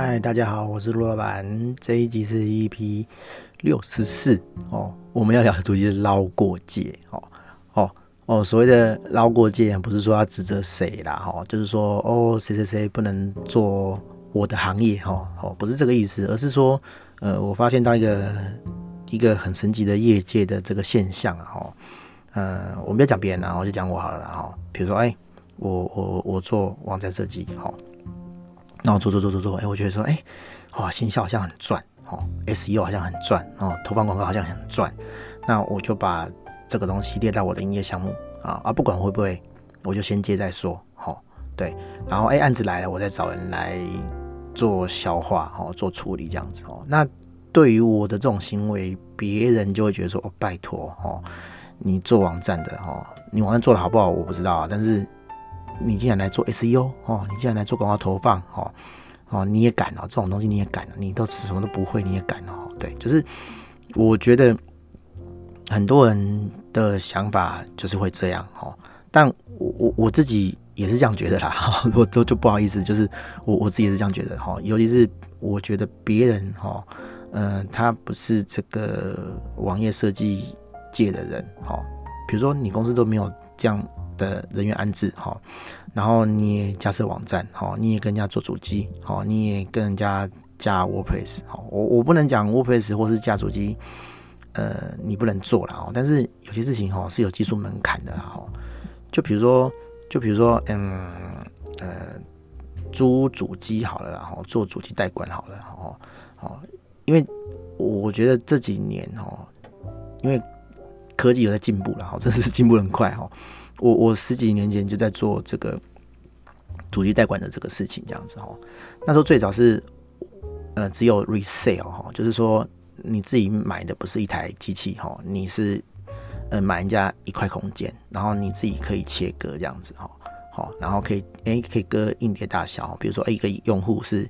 嗨，大家好，我是陆老板。这一集是 EP 六十四哦，我们要聊的主题是捞过界哦哦哦。所谓的捞过界，不是说要指责谁啦哈，就是说哦，谁谁谁不能做我的行业哈哦，不是这个意思，而是说呃，我发现到一个一个很神奇的业界的这个现象哈。呃，我们不要讲别人啦，我就讲我好了哈。比如说，哎，我我我做网站设计哈。然后做做做做做，哎，我觉得说，哎，哇，行销好像很赚，哦，SEO 好像很赚，哦，投放广告好像很赚，那我就把这个东西列到我的营业项目啊，啊，不管会不会，我就先接再说，好、哦，对，然后哎，案子来了，我再找人来做消化，哦，做处理这样子，哦，那对于我的这种行为，别人就会觉得说，哦，拜托，哦，你做网站的，哦，你网站做的好不好，我不知道啊，但是。你既然来做 SEO 哦，你既然来做广告投放哦哦，你也敢哦，这种东西你也敢，你都什么都不会，你也敢哦？对，就是我觉得很多人的想法就是会这样哦，但我我我自己也是这样觉得啦，我都就不好意思，就是我我自己也是这样觉得哈，尤其是我觉得别人哈，嗯、他不是这个网页设计界的人哈，比如说你公司都没有这样。的人员安置哈，然后你也架设网站哈，你也跟人家做主机哈，你也跟人家架 WordPress 哈，我我不能讲 WordPress 或是架主机，呃，你不能做了哦，但是有些事情哈是有技术门槛的哈，就比如说，就比如说，嗯呃，租主机好了，然后做主机代管好了，哦哦，因为我觉得这几年哦，因为科技有在进步了哈，真的是进步很快哈。我我十几年前就在做这个主机代管的这个事情，这样子哈。那时候最早是呃只有 resale 哈，就是说你自己买的不是一台机器哈，你是呃买人家一块空间，然后你自己可以切割这样子哈，好，然后可以诶可以割硬碟大小，比如说一个用户是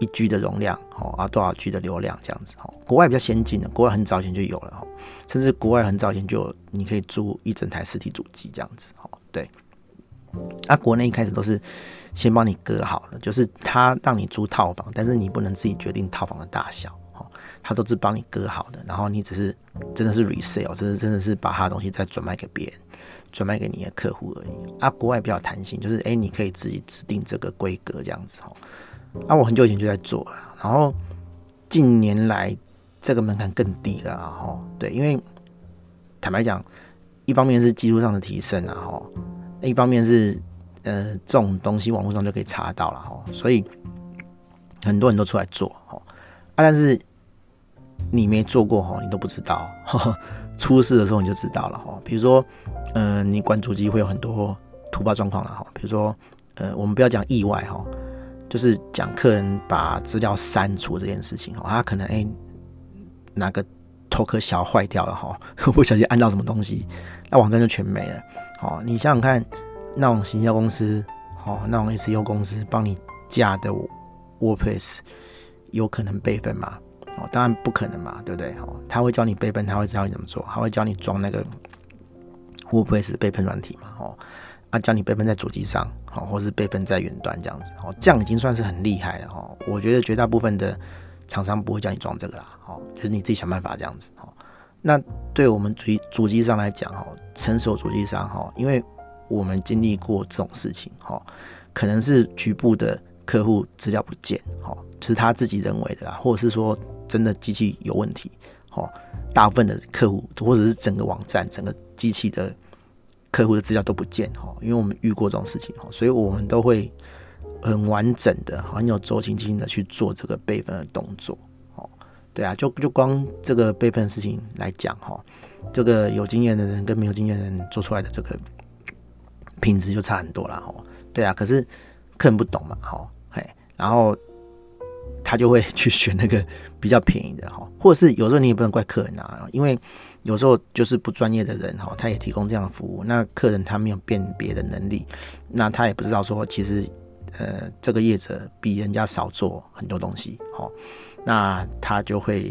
一 G 的容量哦啊多少 G 的流量这样子哦。国外比较先进的，国外很早以前就有了哈。甚至国外很早以前就有，你可以租一整台实体主机这样子，哦，对。啊，国内一开始都是先帮你割好了，就是他让你租套房，但是你不能自己决定套房的大小，哦，他都是帮你割好的，然后你只是真的是 resale，真的真的是把他的东西再转卖给别人，转卖给你的客户而已。啊，国外比较弹性，就是哎，你可以自己指定这个规格这样子，哦。啊，我很久以前就在做了，然后近年来。这个门槛更低了，然后，对，因为坦白讲，一方面是技术上的提升，然后一方面是呃这种东西网络上就可以查到了，哈，所以很多人都出来做，哈，啊，但是你没做过，哈，你都不知道，出事的时候你就知道了，哈，比如说，嗯、呃，你管主机会有很多突发状况了，哈，比如说，呃，我们不要讲意外，哈，就是讲客人把资料删除这件事情，哦，他可能哎。哪个头壳小坏掉了哈，不小心按到什么东西，那网站就全没了。好，你想想看，那种行销公司，哦，那种 SEO 公司帮你架的 WordPress 有可能备份吗？哦，当然不可能嘛，对不对？哦，他会教你备份，他会教你怎么做，他会教你装那个 WordPress 备份软体嘛？哦，啊，教你备份在主机上，哦，或是备份在云端这样子，哦，这样已经算是很厉害了。哦，我觉得绝大部分的。厂商不会叫你装这个啦，哦，就是你自己想办法这样子，哦。那对我们主主机上来讲，哦，成熟主机上，哈，因为我们经历过这种事情，哈，可能是局部的客户资料不见，哈，是他自己认为的啦，或者是说真的机器有问题，哈，大部分的客户或者是整个网站、整个机器的客户的资料都不见，哈，因为我们遇过这种事情，哈，所以我们都会。很完整的，很有周期性的去做这个备份的动作，哦，对啊，就就光这个备份的事情来讲，哈，这个有经验的人跟没有经验的人做出来的这个品质就差很多了，哈，对啊，可是客人不懂嘛，哈，嘿，然后他就会去选那个比较便宜的，哈，或者是有时候你也不能怪客人啊，因为有时候就是不专业的人，哈，他也提供这样的服务，那客人他没有辨别的能力，那他也不知道说其实。呃，这个业者比人家少做很多东西，哦，那他就会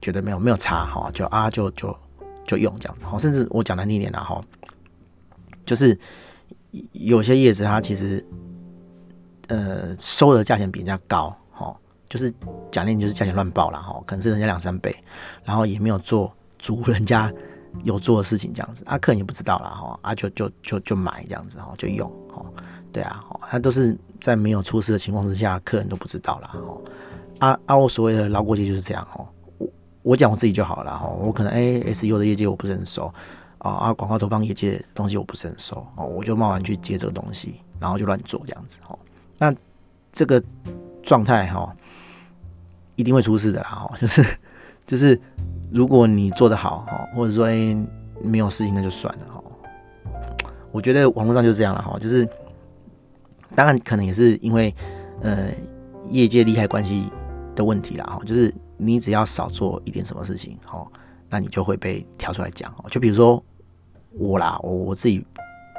觉得没有没有差，哈，就啊就就就用这样子，哦，甚至我讲难听一点啦，哈，就是有些业者他其实呃收的价钱比人家高，哈，就是奖励你就是价钱乱报了哈，可能是人家两三倍，然后也没有做租人家有做的事情这样子，啊，客人也不知道了哈，啊就就就就买这样子哈，就用哈，对啊，他都是在没有出事的情况之下，客人都不知道了哈，啊啊，我所谓的捞过界就是这样哈，我我讲我自己就好了哈，我可能 ASU 的业界我不是很熟。啊啊！广告投放业界的东西我不是很熟哦，我就贸然去接这个东西，然后就乱做这样子哦。那这个状态哈，一定会出事的啦哈。就是就是，如果你做得好哈，或者说哎没有事情那就算了哈。我觉得网络上就是这样了哈，就是当然可能也是因为呃业界利害关系的问题啦哈，就是你只要少做一点什么事情哈。那你就会被挑出来讲哦，就比如说我啦，我我自己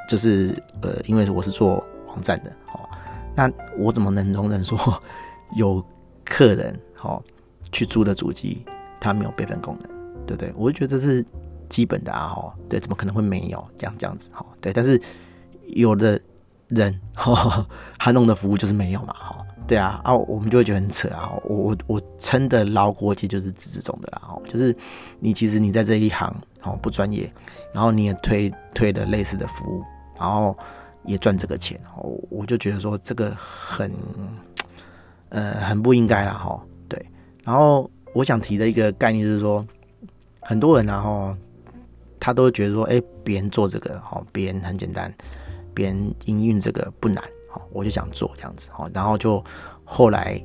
就是呃，因为我是做网站的哦，那我怎么能容忍说 有客人哦去租的主机它没有备份功能，对不对？我就觉得这是基本的啊，哈，对，怎么可能会没有这样这样子哈？对，但是有的人 哈，他弄的服务就是没有嘛，哈。对啊，啊，我们就会觉得很扯啊！我我我称的捞过界就是指这种的啦，哦，就是你其实你在这一行哦不专业，然后你也推推的类似的服务，然后也赚这个钱哦，我就觉得说这个很呃很不应该啦哈。对，然后我想提的一个概念就是说，很多人然后他都觉得说，哎，别人做这个哈，别人很简单，别人营运这个不难。好，我就想做这样子，好，然后就后来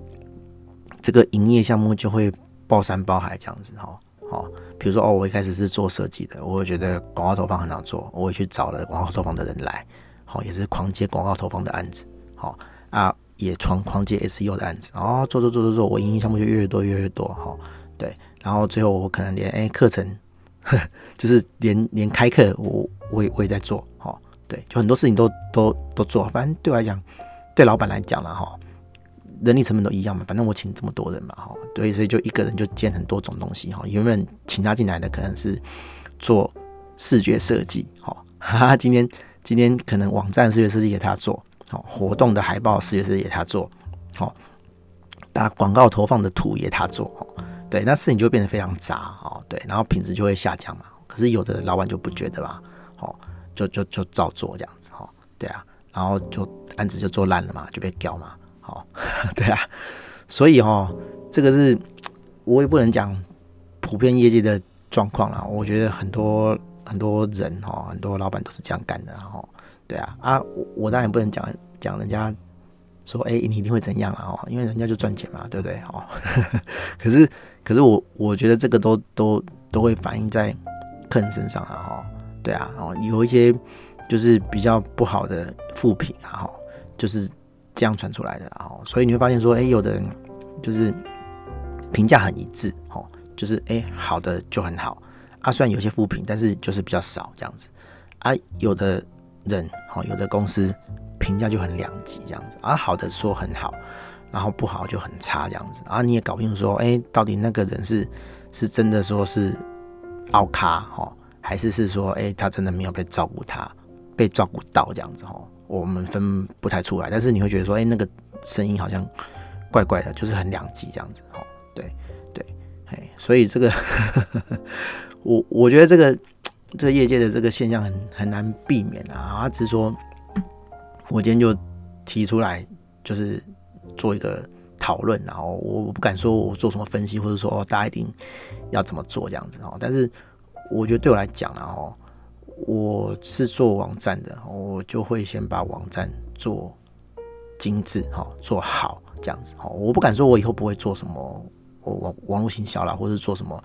这个营业项目就会包山包海这样子，哈，好，比如说哦，我一开始是做设计的，我会觉得广告投放很好做，我也去找了广告投放的人来，好，也是狂接广告投放的案子，好啊，也狂狂接 SEO 的案子，哦做做做做做，我营业项目就越多越越多，哈，对，然后最后我可能连哎课程呵，就是连连开课我我也我也在做，哈。对，就很多事情都都都做，反正对我来讲，对老板来讲了哈，人力成本都一样嘛，反正我请这么多人嘛哈，对，所以就一个人就兼很多种东西哈。原本请他进来的可能是做视觉设计，哈，哈。哈，今天今天可能网站视觉设计给他做，好，活动的海报设计给他做，好，打广告投放的图也他做，哈，对，那事情就变得非常杂，哦，对，然后品质就会下降嘛。可是有的老板就不觉得吧，哦。就就就照做这样子哦，对啊，然后就案子就做烂了嘛，就被屌嘛，好，对啊，所以哈，这个是我也不能讲普遍业界的状况啦，我觉得很多很多人哈，很多老板都是这样干的哈，对啊啊，我当然不能讲讲人家说哎、你一定会怎样了哈，因为人家就赚钱嘛，对不对哦？可是可是我我觉得这个都都都会反映在客人身上了哈。对啊，哦，有一些就是比较不好的负评啊，哈，就是这样传出来的，然后，所以你会发现说，哎，有的人就是评价很一致，哦，就是哎，好的就很好，啊，虽然有些负评，但是就是比较少这样子，啊，有的人，哦，有的公司评价就很两极这样子，啊，好的说很好，然后不好就很差这样子，啊，你也搞不清楚说，哎，到底那个人是是真的说是奥卡，哈。还是是说，哎、他真的没有被照顾，他被照顾到这样子哦，我们分不太出来。但是你会觉得说，哎、那个声音好像怪怪的，就是很两极这样子哈。对对，哎，所以这个我我觉得这个这个业界的这个现象很很难避免啊。他只是说，我今天就提出来，就是做一个讨论，然后我我不敢说我做什么分析，或者说哦，大家一定要怎么做这样子哦。但是。我觉得对我来讲呢，哈，我是做网站的，我就会先把网站做精致，哈，做好这样子，哈，我不敢说我以后不会做什么网网络行销啦，或者做什么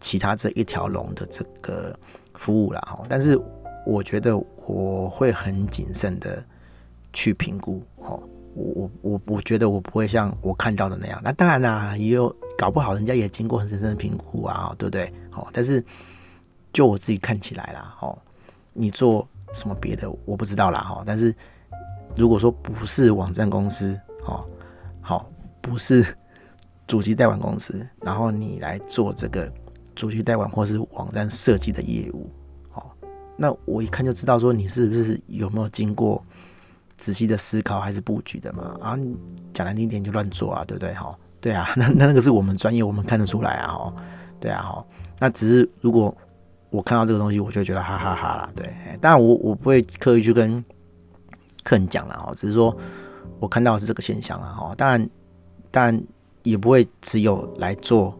其他这一条龙的这个服务啦，哈，但是我觉得我会很谨慎的去评估，哈，我我我我觉得我不会像我看到的那样，那当然啦，也有搞不好人家也经过很深深的评估啊，对不对？好，但是。就我自己看起来啦，哦，你做什么别的我不知道啦，哈。但是如果说不是网站公司，哦，好，不是主机代管公司，然后你来做这个主机代管或是网站设计的业务，哦，那我一看就知道说你是不是有没有经过仔细的思考还是布局的嘛？啊，讲难听点就乱做啊，对不对？哈，对啊，那那个是我们专业，我们看得出来啊，哦，对啊，哈，那只是如果我看到这个东西，我就觉得哈哈哈啦，对，当然我我不会刻意去跟客人讲了，哈，只是说我看到是这个现象啊，哈，当然当然也不会只有来做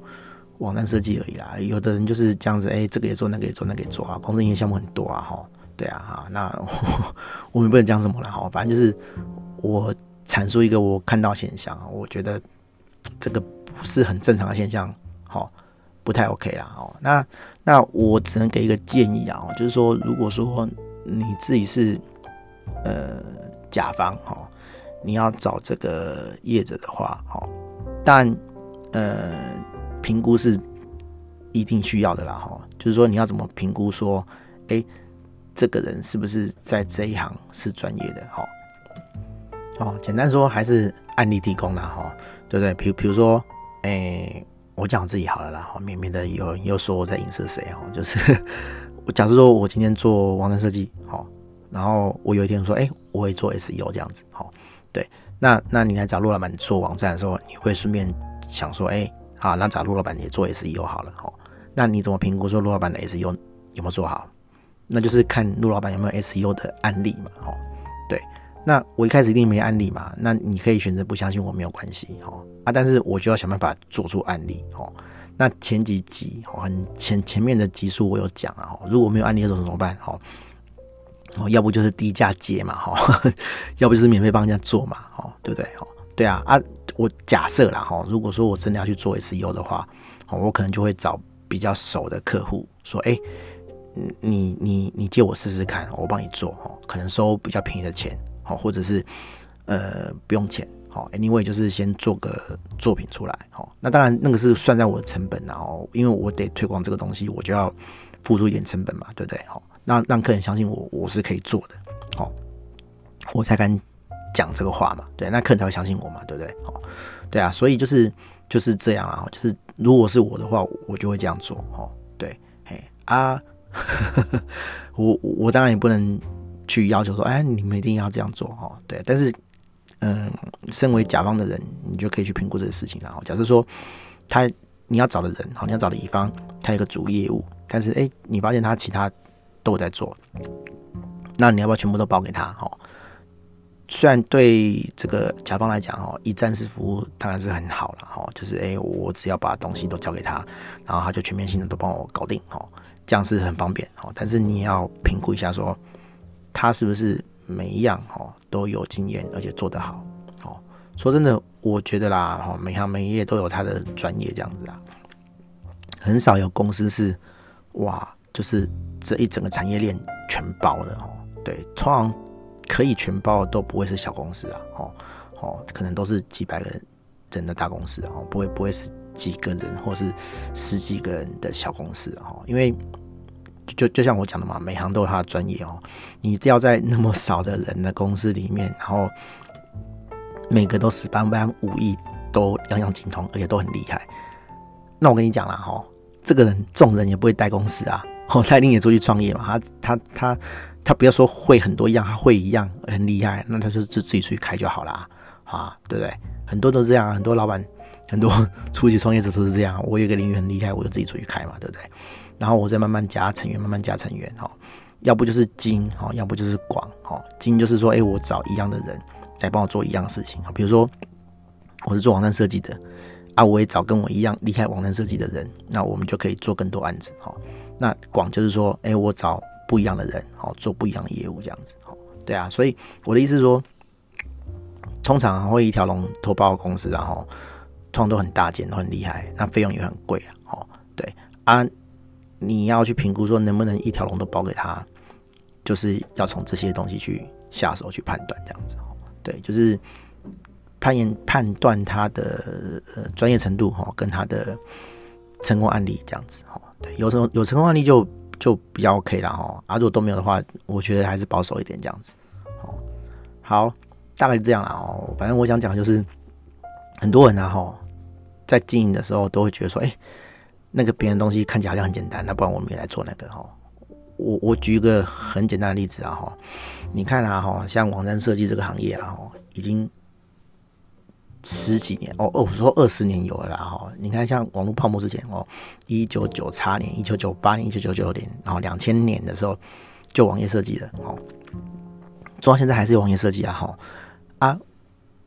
网站设计而已啦，有的人就是这样子，哎，这个也做，那个也做，那个也做啊，公司营业项目很多啊，哈，对啊，哈，那我，我们不能讲什么了，哈，反正就是我阐述一个我看到现象，我觉得。这个不是很正常的现象，好，不太 OK 啦，哦，那那我只能给一个建议啊，就是说，如果说你自己是呃甲方哈，你要找这个业者的话，哈，但呃评估是一定需要的啦，哈，就是说你要怎么评估说，哎，这个人是不是在这一行是专业的，哈，哦，简单说还是案例提供啦，哈。对不对？比比如说，诶，我讲我自己好了啦，免免得有人又说我在影射谁哦。就是我假设说我今天做网站设计，好，然后我有一天说，哎，我会做 SEO 这样子，好，对，那那你来找陆老板做网站的时候，你会顺便想说，哎，好，那找陆老板也做 SEO 好了，好，那你怎么评估说陆老板的 SEO 有没有做好？那就是看陆老板有没有 SEO 的案例嘛，好，对。那我一开始一定没案例嘛，那你可以选择不相信我没有关系哦啊，但是我就要想办法做出案例哦。那前几集哦，很前前面的集数我有讲啊，如果没有案例的时候怎么办？哦，哦，要不就是低价接嘛，哈，要不就是免费帮人家做嘛，哦，对不对？哦，对啊啊，我假设啦哈，如果说我真的要去做 SEO 的话，哦，我可能就会找比较熟的客户说，哎，你你你借我试试看，我帮你做哦，可能收比较便宜的钱。哦，或者是呃不用钱，哦，anyway 就是先做个作品出来，哦，那当然那个是算在我的成本，然后因为我得推广这个东西，我就要付出一点成本嘛，对不对？好，那让客人相信我，我是可以做的，好，我才敢讲这个话嘛，对，那客人才会相信我嘛，对不对？好，对啊，所以就是就是这样啊，就是如果是我的话，我就会这样做，好，对，嘿啊，我我当然也不能。去要求说，哎，你们一定要这样做哈，对。但是，嗯，身为甲方的人，你就可以去评估这个事情。然后，假设说他你要找的人，好，你要找的乙方，他有个主业务，但是哎，你发现他其他都在做，那你要不要全部都包给他？哦，虽然对这个甲方来讲，哈，一站式服务当然是很好了，哈，就是哎，我只要把东西都交给他，然后他就全面性的都帮我搞定，哦，这样是很方便，哦。但是你要评估一下说。他是不是每一样哦都有经验，而且做得好？哦，说真的，我觉得啦，哦，每行每业都有他的专业这样子啊，很少有公司是哇，就是这一整个产业链全包的哦。对，通常可以全包都不会是小公司啊，哦哦，可能都是几百个人的大公司哦，不会不会是几个人或是十几个人的小公司哦，因为。就就像我讲的嘛，每行都有他的专业哦。你只要在那么少的人的公司里面，然后每个都十八般武艺都样样精通，而且都很厉害。那我跟你讲啦，哈，这个人众人也不会带公司啊。哦，他一定也出去创业嘛。他他他他不要说会很多样，他会一样很厉害，那他就自自己出去开就好啦。啊，对不对？很多都是这样，很多老板，很多 初级创业者都是这样。我有个领域很厉害，我就自己出去开嘛，对不对？然后我再慢慢加成员，慢慢加成员，哈，要不就是精，哈，要不就是广，哈，精就是说，哎，我找一样的人来帮我做一样的事情，比如说我是做网站设计的，啊，我也找跟我一样厉害网站设计的人，那我们就可以做更多案子，哈。那广就是说，哎，我找不一样的人，好，做不一样的业务，这样子，好，对啊。所以我的意思是说，通常会一条龙投包公司，然后通常都很大件，都很厉害，那费用也很贵啊，哦，对啊。你要去评估说能不能一条龙都包给他，就是要从这些东西去下手去判断这样子，对，就是判研判断他的呃专业程度哈，跟他的成功案例这样子哈，对，有成有成功案例就就比较 OK 了哈，啊如果都没有的话，我觉得还是保守一点这样子，好，大概就这样了哦，反正我想讲就是很多人啊哈，在经营的时候都会觉得说，哎。那个别人东西看起来好像很简单，那不然我们也来做那个哈。我我举一个很简单的例子啊哈，你看啊哈，像网站设计这个行业啊哈，已经十几年哦哦，我说二十年有了啦哈。你看像网络泡沫之前哦，一九九八年、一九九八年、一九九九年，然后两千年的时候就网页设计的哦，做到现在还是有网页设计啊哈啊。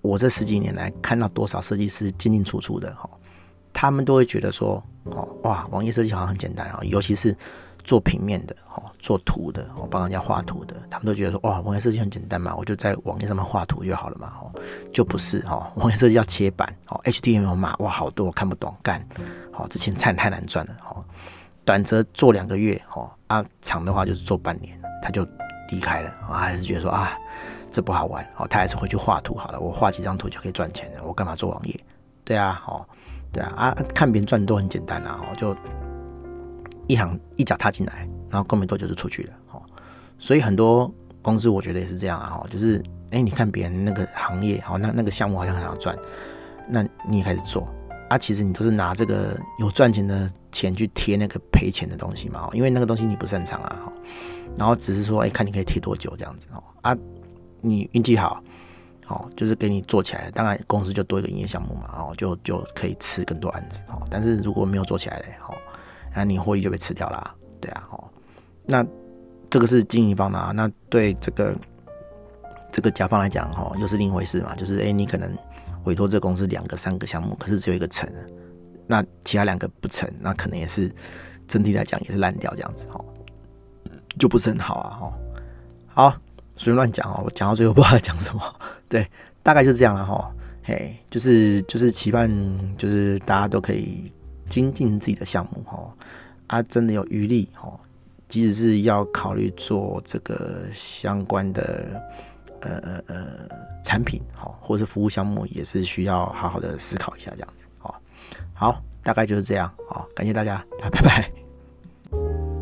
我这十几年来看到多少设计师进进出出的哈，他们都会觉得说哦哇，网页设计好像很简单啊，尤其是做平面的哦，做图的哦，帮人家画图的，他们都觉得说哇，网页设计很简单嘛，我就在网页上面画图就好了嘛哦，就不是哦，网页设计要切板哦，HTML 码哇好多我看不懂干，好这钱太太难赚了哦，短则做两个月哦，啊长的话就是做半年，他就离开了，还是觉得说啊。这不好玩哦，他还是回去画图好了。我画几张图就可以赚钱了，我干嘛做网页？对啊，哦，对啊，啊，看别人赚都很简单啊，哦，就一行一脚踏进来，然后过没多久就出去了，哦，所以很多公司我觉得也是这样啊，哦，就是哎，你看别人那个行业，好，那那个项目好像很好赚，那你开始做啊，其实你都是拿这个有赚钱的钱去贴那个赔钱的东西嘛，因为那个东西你不擅长啊，然后只是说哎，看你可以贴多久这样子哦，啊。你运气好，哦，就是给你做起来了，当然公司就多一个营业项目嘛，哦，就就可以吃更多案子，哦，但是如果没有做起来嘞，哦，那你获利就被吃掉了，对啊，哦，那这个是经营方嘛，那对这个这个甲方来讲，哦，又是另一回事嘛，就是哎，你可能委托这公司两个、三个项目，可是只有一个成，那其他两个不成，那可能也是整体来讲也是烂掉这样子，哦，就不是很好啊，哦，好。随便乱讲哦，我讲到最后不知道讲什么。对，大概就是这样了哈。嘿，就是就是期盼，就是大家都可以精进自己的项目哦。啊，真的有余力哈，即使是要考虑做这个相关的呃呃呃产品哈，或者是服务项目，也是需要好好的思考一下这样子。哦，好，大概就是这样。哦，感谢大家，拜拜。